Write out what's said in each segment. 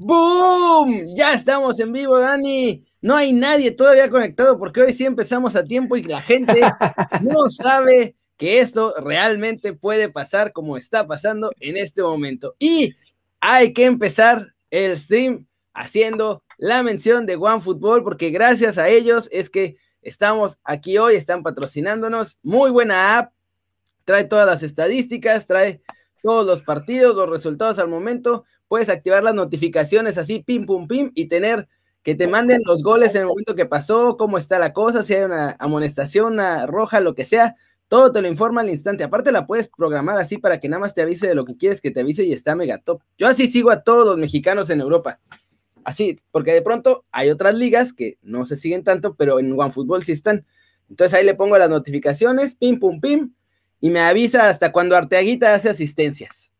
¡Boom! Ya estamos en vivo, Dani. No hay nadie todavía conectado porque hoy sí empezamos a tiempo y la gente no sabe que esto realmente puede pasar como está pasando en este momento. Y hay que empezar el stream haciendo la mención de OneFootball porque gracias a ellos es que estamos aquí hoy, están patrocinándonos. Muy buena app, trae todas las estadísticas, trae todos los partidos, los resultados al momento. Puedes activar las notificaciones así, pim, pum, pim, y tener que te manden los goles en el momento que pasó, cómo está la cosa, si hay una amonestación, una roja, lo que sea. Todo te lo informa al instante. Aparte la puedes programar así para que nada más te avise de lo que quieres que te avise y está mega top. Yo así sigo a todos los mexicanos en Europa. Así, porque de pronto hay otras ligas que no se siguen tanto, pero en OneFootball sí están. Entonces ahí le pongo las notificaciones, pim, pum, pim, y me avisa hasta cuando Arteaguita hace asistencias.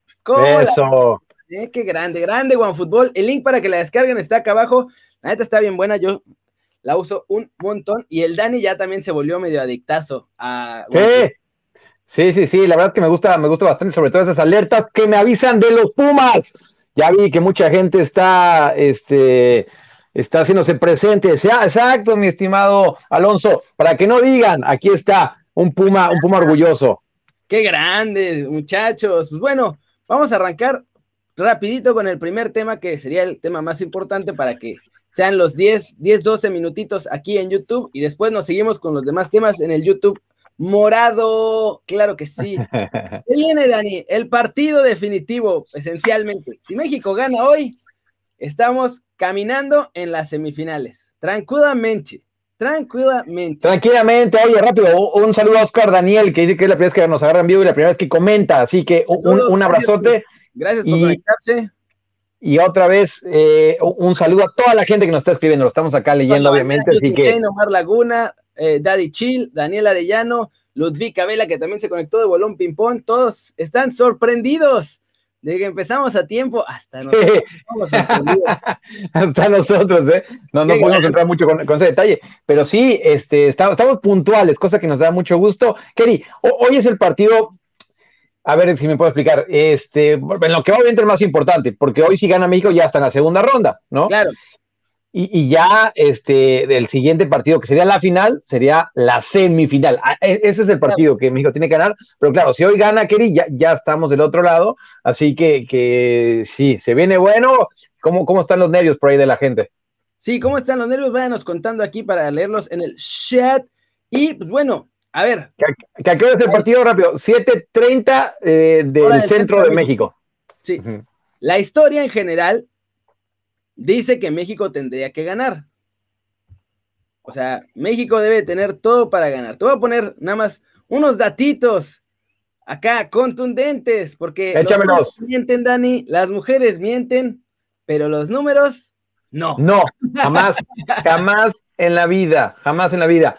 Eso. Eh, qué grande, grande OneFootball. El link para que la descarguen está acá abajo. La neta está bien buena, yo la uso un montón. Y el Dani ya también se volvió medio adictazo a. Sí, sí, sí, sí, la verdad que me gusta, me gusta bastante, sobre todo esas alertas que me avisan de los Pumas. Ya vi que mucha gente está, este, está haciéndose presente. Sea, exacto, mi estimado Alonso, para que no digan, aquí está un Puma, un Puma orgulloso. Qué grande, muchachos. Pues bueno, vamos a arrancar rapidito con el primer tema, que sería el tema más importante para que sean los 10, 10, 12 minutitos aquí en YouTube y después nos seguimos con los demás temas en el YouTube morado. Claro que sí. ¿Qué viene, Dani? El partido definitivo, esencialmente. Si México gana hoy, estamos caminando en las semifinales. Tranquilamente. Tranquilamente. Tranquilamente, oye, rápido, un saludo a Oscar Daniel, que dice que es la primera vez que nos agarran vivo y la primera vez que comenta, así que un, un abrazote. Gracias por conectarse. Y otra vez, eh, un saludo a toda la gente que nos está escribiendo. Lo estamos acá leyendo, obviamente. Así que. Omar Laguna, eh, Daddy Chill, Daniel Arellano, Ludwig Cabela, que también se conectó de Bolón Ping Pong. Todos están sorprendidos de que empezamos a tiempo hasta nosotros. hasta nosotros, ¿eh? No, no podemos entrar mucho con, ese detalle, pero sí, este, estamos, estamos, puntuales, cosa que nos da mucho gusto. Kerry, hoy es el partido a ver si me puedo explicar. Este, en lo que obviamente es más importante, porque hoy si gana México ya está en la segunda ronda, ¿no? Claro. Y, ya este, del siguiente partido, que sería la final, sería la semifinal. Ah, e, ese es el partido que México tiene que ganar. Pero claro, si hoy gana Kerry, ya, ya estamos del otro lado. Así que, que sí, se viene bueno. ¿Cómo, ¿Cómo están los nervios por ahí de la gente? Sí, ¿cómo están los nervios? Váyanos contando aquí para leerlos en el chat. Y pues bueno, a ver. Que, acaba el partido rápido. 7:30 eh, del, centro, de México. Sí. La historia en general dice que México tendría que ganar. O sea, México debe tener todo para ganar. Te voy a poner nada más unos datitos acá contundentes, porque los mienten, Dani, las mujeres mienten, pero los números no. No, jamás, jamás en la vida, jamás en la vida.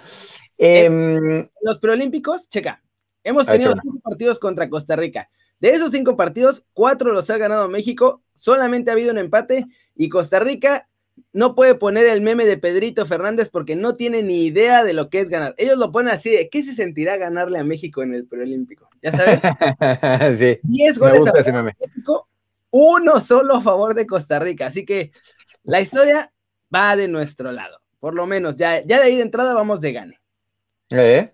Eh, los preolímpicos, checa, hemos tenido cinco partidos contra Costa Rica. De esos cinco partidos, cuatro los ha ganado México, solamente ha habido un empate y Costa Rica no puede poner el meme de Pedrito Fernández porque no tiene ni idea de lo que es ganar. Ellos lo ponen así de, ¿qué se sentirá ganarle a México en el preolímpico? Ya sabes. sí. Diez goles a México, uno solo a favor de Costa Rica. Así que la historia va de nuestro lado. Por lo menos, ya, ya de ahí de entrada vamos de gane. ¿Eh?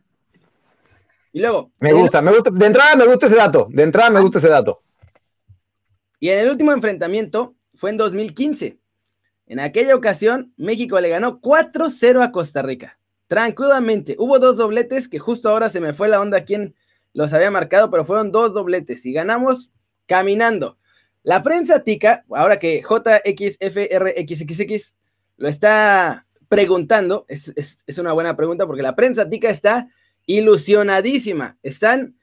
Y luego. Me gusta, me gusta. De entrada me gusta ese dato. De entrada me gusta ese dato. Y en el último enfrentamiento fue en 2015. En aquella ocasión, México le ganó 4-0 a Costa Rica. Tranquilamente. Hubo dos dobletes que justo ahora se me fue la onda quien los había marcado, pero fueron dos dobletes y ganamos caminando. La prensa tica, ahora que JXFRXXX lo está preguntando, es, una buena pregunta porque la prensa tica está ilusionadísima. Están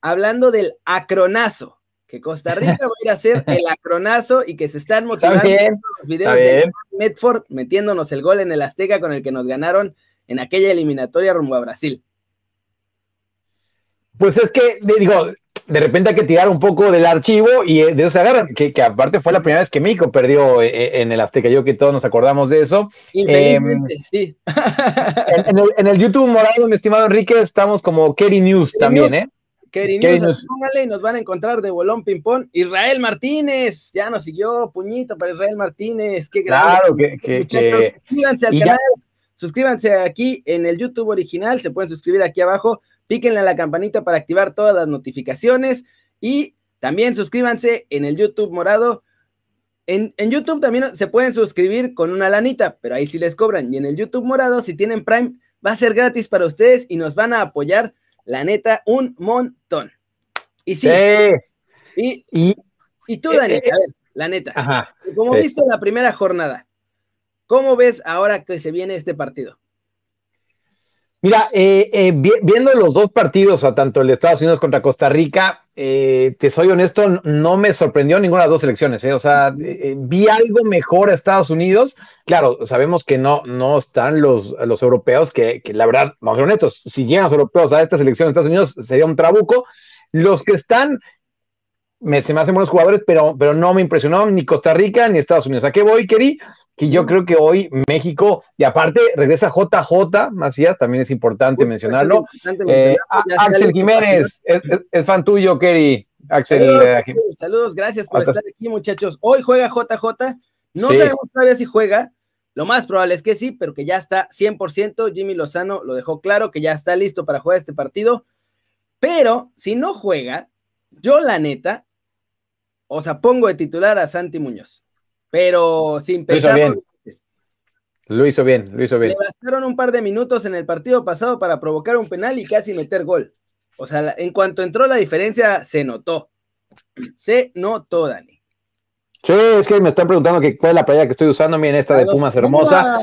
hablando del acronazo, que Costa Rica va a ir a hacer el acronazo y que se están motivando los videos de Medford metiéndonos el gol en el Azteca con el que nos ganaron en aquella eliminatoria rumbo a Brasil. Pues es que, digo, de repente hay que tirar un poco del archivo y eh, de eso se agarran, que, aparte fue la primera vez que México perdió eh, eh, en el Azteca, yo que todos nos acordamos de eso. Infelizmente, em, sí. En, el, YouTube morado, mi estimado Enrique, estamos como Kerry News también, ¿eh? Kevin News, póngale y nos van a encontrar de bolón ping-pong. Israel Martínez, ya nos siguió, puñito para Israel Martínez, qué grande. Claro, que, Suscríbanse al canal, suscríbanse aquí en el YouTube original, se pueden suscribir aquí abajo, píquenle a la campanita para activar todas las notificaciones y también suscríbanse en el YouTube morado. En, en, YouTube también se pueden suscribir con una lanita, pero ahí sí les cobran. Y en el YouTube morado, si tienen Prime, va a ser gratis para ustedes y nos van a apoyar, la neta, un montón. Y sí. Y, y, tú, Dani, eh, a ver, la neta. como viste la primera jornada, ¿cómo ves ahora que se viene este partido? Mira, eh, eh, viendo los dos partidos, a tanto el de Estados Unidos contra Costa Rica, eh, te soy honesto, no me sorprendió ninguna de las dos elecciones. O sea, vi algo mejor a Estados Unidos. Claro, sabemos que no, no están los, los europeos, que, que la verdad, vamos a ser honestos, si llegan los europeos a esta selección de Estados Unidos sería un trabuco. Los que están me, se me hacen buenos jugadores, pero, pero no me impresionó ni Costa Rica ni Estados Unidos. ¿A qué voy, Keri? Que yo creo que hoy México, y aparte regresa JJ Macías, también es importante mencionarlo. Eh, Axel Jiménez, es, fan tuyo, Keri. Axel. Eh, saludos, gracias por estar aquí, muchachos. Hoy juega JJ, no sabemos todavía si juega. Lo más probable es que sí, pero que ya está 100%. Jimmy Lozano lo dejó claro que ya está listo para jugar este partido. Pero si no juega, yo la neta o sea, pongo de titular a Santi Muñoz, pero sin pensar. Lo hizo bien, lo hizo bien. Le bastaron un par de minutos en el partido pasado para provocar un penal y casi meter gol. O sea, en cuanto entró la diferencia, se notó. Se notó, Dani. Sí, es que me están preguntando que cuál es la playa que estoy usando, miren esta de Pumas hermosa.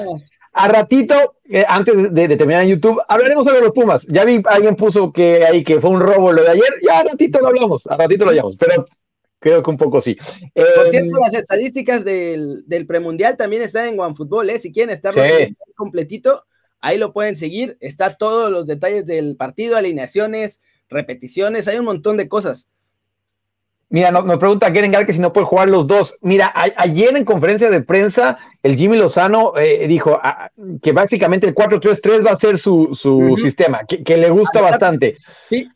A ratito, eh, antes de, terminar en YouTube, hablaremos sobre los Pumas. Ya vi, alguien puso que ahí que fue un robo lo de ayer, ya a ratito lo hablamos, a ratito lo llamamos, pero Creo que un poco sí. Por cierto, em, las estadísticas del, del, premundial también están en OneFootball, ¿eh? Si quieren estar completito, ahí lo pueden seguir. Está todos los detalles del partido, alineaciones, repeticiones, hay un montón de cosas. Mira, nos, pregunta Keren que si no puede jugar los dos. Mira, ayer en conferencia de prensa, el Jimmy Lozano eh, dijo ah, que básicamente el 4-3-3 va a ser su, su sistema, que, que, le gusta bastante. Sí,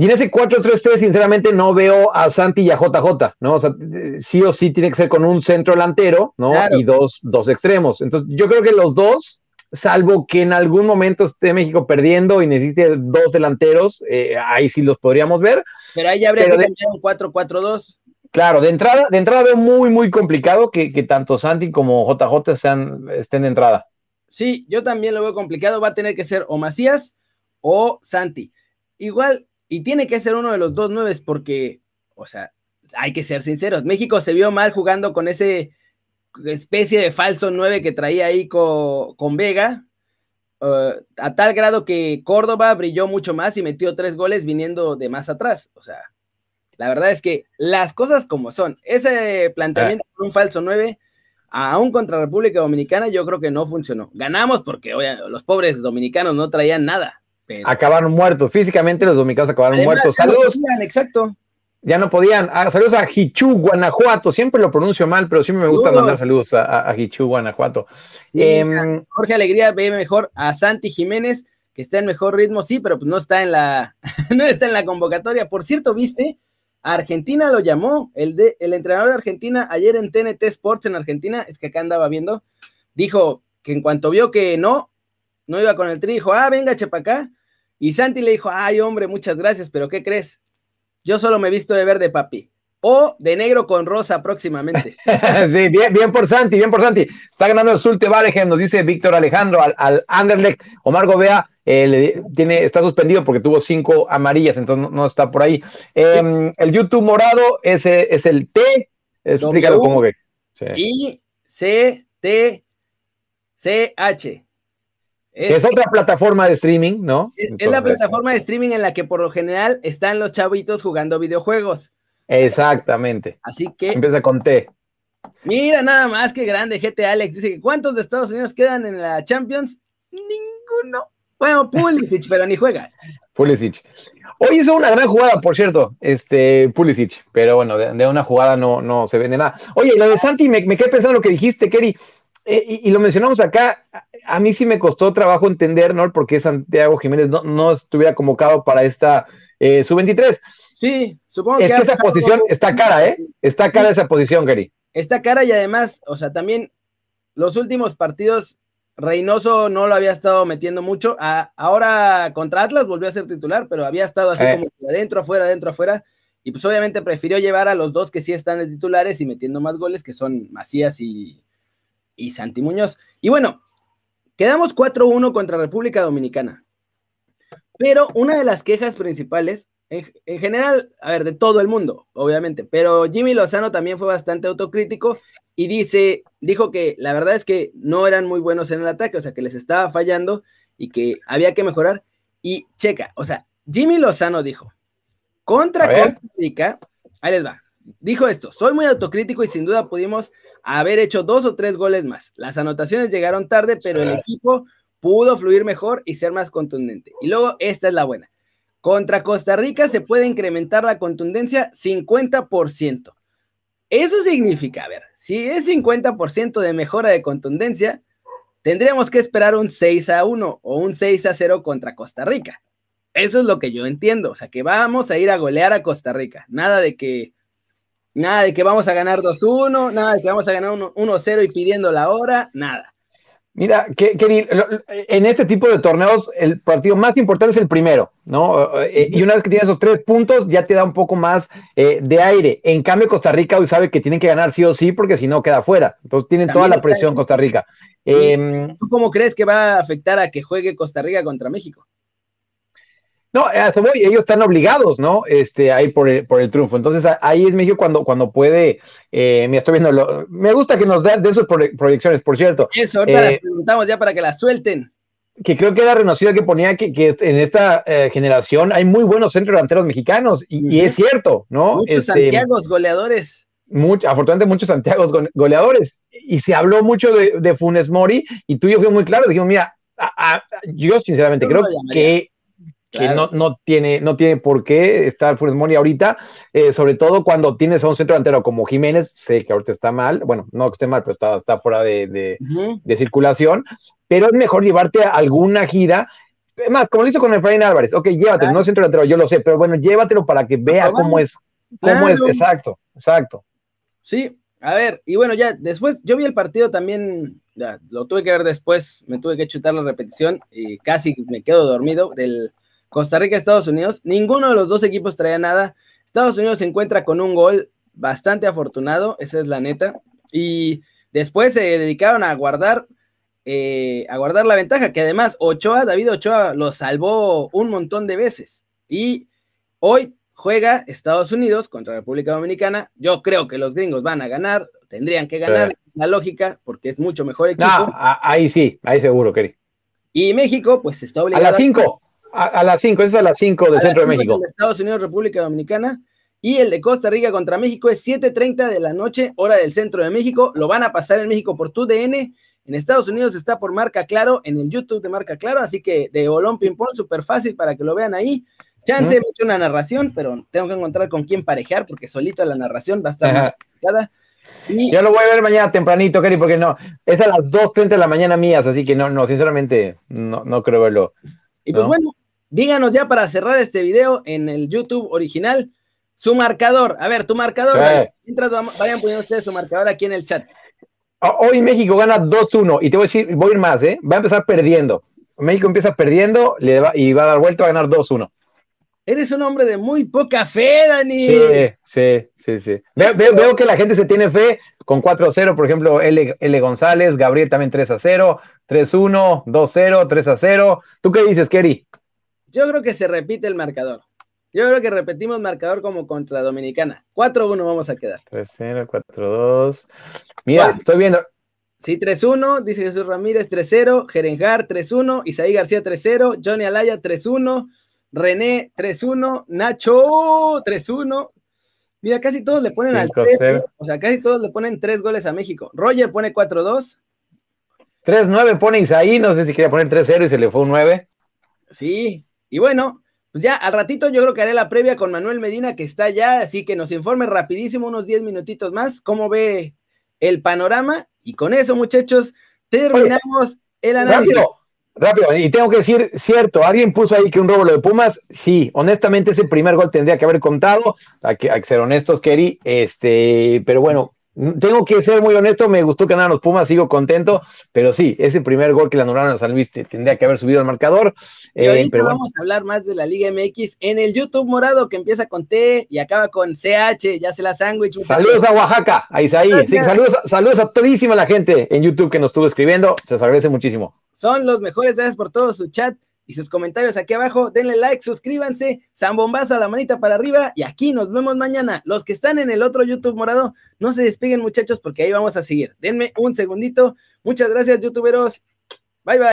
y en ese 4-3-3, sinceramente, no veo a Santi y a JJ, ¿no? O sea, sí o sí tiene que ser con un centro delantero, ¿no? Y dos, dos extremos. Entonces, yo creo que los dos, salvo que en algún momento esté México perdiendo y necesite dos delanteros, eh, ahí sí los podríamos ver. Pero ahí habría que cambiar un 4-4-2. Claro, de entrada, de entrada veo muy, muy complicado que, que tanto Santi como JJ sean, estén de entrada. Sí, yo también lo veo complicado. Va a tener que ser o Macías o Santi. Igual, y tiene que ser uno de los dos nueves porque, o sea, hay que ser sinceros. México se vio mal jugando con ese especie de falso nueve que traía ahí con, Vega, uh, a tal grado que Córdoba brilló mucho más y metió tres goles viniendo de más atrás. O sea, la verdad es que las cosas como son, ese planteamiento con un falso nueve, aún contra República Dominicana, yo creo que no funcionó. Ganamos porque los pobres dominicanos no traían nada. Acabaron muertos, físicamente los dominicanos acabaron muertos. Saludos. exacto. Ya no podían. Ah, saludos a Hichu, Guanajuato. Siempre lo pronuncio mal, pero siempre me gusta mandar saludos a, a, Hichu, Guanajuato. Em, Jorge Alegría ve mejor a Santi Jiménez, que está en mejor ritmo, sí, pero pues no está en la, no está en la convocatoria. Por cierto, ¿viste? Argentina lo llamó, el, de, el entrenador de Argentina, ayer en TNT Sports en Argentina, es que acá andaba viendo, dijo que en cuanto vio que no, no iba con el tri, dijo, ah, venga, chepa acá, y Santi le dijo, ay hombre, muchas gracias, pero ¿qué crees? Yo solo me he visto de verde, papi. O de negro con rosa próximamente. sí, bien, bien, por Santi, bien por Santi. Está ganando el Sulte Valegen, nos dice Víctor Alejandro al, al Anderlecht. Omar Gobea eh, tiene, está suspendido porque tuvo cinco amarillas, entonces no, está por ahí. Em, el YouTube morado es, es el T. Explícalo cómo que. I C T C H. Es, otra plataforma de streaming, ¿no? Es, la plataforma de streaming en la que por lo general están los chavitos jugando videojuegos. Exactamente. Así que. Empieza con T. Mira, nada más que grande, GT Alex. Dice que ¿cuántos de Estados Unidos quedan en la Champions? Ninguno. Bueno, Pulisic, pero ni juega. Pulisic. Hoy hizo una gran jugada, por cierto, este Pulisic, pero bueno, de, una jugada no, no se vende nada. Oye, lo de Santi, me, me quedé pensando en lo que dijiste, Kerry. Eh, y, lo mencionamos acá, a mí sí me costó trabajo entender, ¿no? Por qué Santiago Jiménez no, estuviera convocado para esta eh, sub-23. Sí, supongo es que, esa posición está cara, ¿eh? Está cara esa posición, Gary. Está cara y además, o sea, también los últimos partidos Reynoso no lo había estado metiendo mucho. ahora contra Atlas volvió a ser titular, pero había estado así eh. como adentro, afuera, adentro, afuera. Y pues obviamente prefirió llevar a los dos que sí están de titulares y metiendo más goles, que son Macías y, y Santi Muñoz. Y bueno, quedamos 4-1 contra República Dominicana. Pero una de las quejas principales, en, en, general, a ver, de todo el mundo, obviamente, pero Jimmy Lozano también fue bastante autocrítico y dice, dijo que la verdad es que no eran muy buenos en el ataque, o sea, que les estaba fallando y que había que mejorar. Y checa, o sea, Jimmy Lozano dijo, contra Costa Rica, ahí les va, dijo esto, soy muy autocrítico y sin duda pudimos haber hecho dos o tres goles más. Las anotaciones llegaron tarde, pero el equipo pudo fluir mejor y ser más contundente. Y luego, esta es la buena. Contra Costa Rica se puede incrementar la contundencia 50%. Eso significa, a ver, si es 50% de mejora de contundencia, tendríamos que esperar un 6 a 1 o un 6 a 0 contra Costa Rica. Eso es lo que yo entiendo, o sea, que vamos a ir a golear a Costa Rica. Nada de que nada de que vamos a ganar 2-1, nada de que vamos a ganar 1-0 y pidiendo la hora, nada. Mira, que, en este tipo de torneos el partido más importante es el primero, ¿no? Eh, y una vez que tienes esos tres puntos ya te da un poco más eh, de aire. En cambio, Costa Rica hoy sabe que tienen que ganar sí o sí porque si no queda fuera. Entonces tienen toda la presión Costa Rica. Em, ¿Tú cómo crees que va a afectar a que juegue Costa Rica contra México? No, a eso voy, ellos están obligados, ¿no? Este, ahí por el, por el triunfo. Entonces, ahí es México cuando, cuando puede, eh, me estoy viendo, me gusta que nos den de sus proyecciones, por cierto. Eso, ahorita las eh, preguntamos ya para que las suelten. Que creo que era reconocido que ponía que, que en esta eh, generación hay muy buenos centros delanteros mexicanos, y, es cierto, ¿no? Muchos este, Santiagos goleadores. Mucho, afortunadamente muchos Santiagos goleadores, y se habló mucho de, de Funes Mori, y tú y yo fuimos muy claros, dijimos, mira, yo sinceramente creo que que no, no, tiene, no tiene por qué estar Funes Mori ahorita, eh, sobre todo cuando tienes a un centro delantero como Jiménez, sé que ahorita está mal, bueno, no que esté mal, pero está, está fuera de, circulación, pero es mejor llevarte a alguna gira. Más, como lo hizo con Efraín Álvarez, ok, llévatelo, no centro delantero, yo lo sé, pero bueno, llévatelo para que vea cómo es, cómo es, exacto, exacto. Sí, a ver, y bueno, ya después, yo vi el partido también, ya, lo tuve que ver después, me tuve que chutar la repetición y casi me quedo dormido del Costa Rica, Estados Unidos, ninguno de los dos equipos traía nada. Estados Unidos se encuentra con un gol bastante afortunado, esa es la neta. Y después se dedicaron a guardar, eh, a guardar la ventaja, que además Ochoa, David Ochoa, lo salvó un montón de veces. Y hoy juega Estados Unidos contra República Dominicana. Yo creo que los gringos van a ganar, tendrían que ganar, la lógica, porque es mucho mejor equipo. No, ahí sí, ahí seguro, Keri. Y México, pues está obligado. A las 5. A, las 5, es a las 5 del centro de México. Estados Unidos, República Dominicana. Y el de Costa Rica contra México es 7:30 de la noche, hora del centro de México. Lo van a pasar en México por TUDN. En Estados Unidos está por Marca Claro, en el YouTube de Marca Claro. Así que de Bolón Ping Pong, súper fácil para que lo vean ahí. Chance, me he hecho una narración, pero tengo que encontrar con quién parejar, porque solito la narración va a estar más complicada. Y... Yo lo voy a ver mañana tempranito, Kelly, porque no, es a las 2.30 de la mañana mías, así que no, no, sinceramente, no, no creo verlo. Y pues bueno, díganos ya para cerrar este video en el YouTube original, su marcador. A ver, tu marcador. Mientras vayan poniendo ustedes su marcador aquí en el chat. Hoy México gana 2-1 y te voy a decir, voy a ir más, ¿eh? Va a empezar perdiendo. México empieza perdiendo le va, y va a dar vuelta, a ganar 2-1. Eres un hombre de muy poca fe, Dani. Sí, sí, sí, sí. Veo, que la gente se tiene fe con 4-0, por ejemplo, L, L, González, Gabriel también 3-0, 3-1, 2-0, 3-0. ¿Tú qué dices, Kerry? Yo creo que se repite el marcador. Yo creo que repetimos marcador como contra Dominicana. 4-1 vamos a quedar. 3-0, 4-2. Mira, estoy viendo. Sí, 3-1, dice Jesús Ramírez 3-0, Jerenjar 3-1, Isaí García 3-0, Johnny Alaya 3-1, René 3-1, Nacho 3-1. Mira, casi todos le ponen al 3, o sea, casi todos le ponen 3 goles a México. Roger pone 4-2. 3-9 pone Isaí, no sé si quería poner 3-0 y se le fue un 9. Sí, y bueno, pues ya al ratito yo creo que haré la previa con Manuel Medina, que está ya, así que nos informe rapidísimo, unos 10 minutitos más, cómo ve el panorama. Y con eso, muchachos, terminamos el análisis. Rápido, y tengo que decir, cierto, alguien puso ahí que un robo lo de Pumas, sí, honestamente ese primer gol tendría que haber contado, hay que ser honestos, Kerry, este, pero bueno, tengo que ser muy honesto, me gustó que ganaran los Pumas, sigo contento, pero sí, ese primer gol que le anularon a San Luis tendría que haber subido al marcador. Eh, pero vamos a hablar más de la Liga MX en el YouTube morado que empieza con T y acaba con CH, ya se la sándwich. Saludos a Oaxaca, a Isaí. saludos, saludos a todísima la gente en YouTube que nos estuvo escribiendo, se les agradece muchísimo. Son los mejores, gracias por todo su chat y sus comentarios aquí abajo. Denle like, suscríbanse, zambombazo a la manita para arriba y aquí nos vemos mañana. Los que están en el otro YouTube morado, no se despeguen muchachos porque ahí vamos a seguir. Denme un segundito. Muchas gracias youtuberos. Bye bye.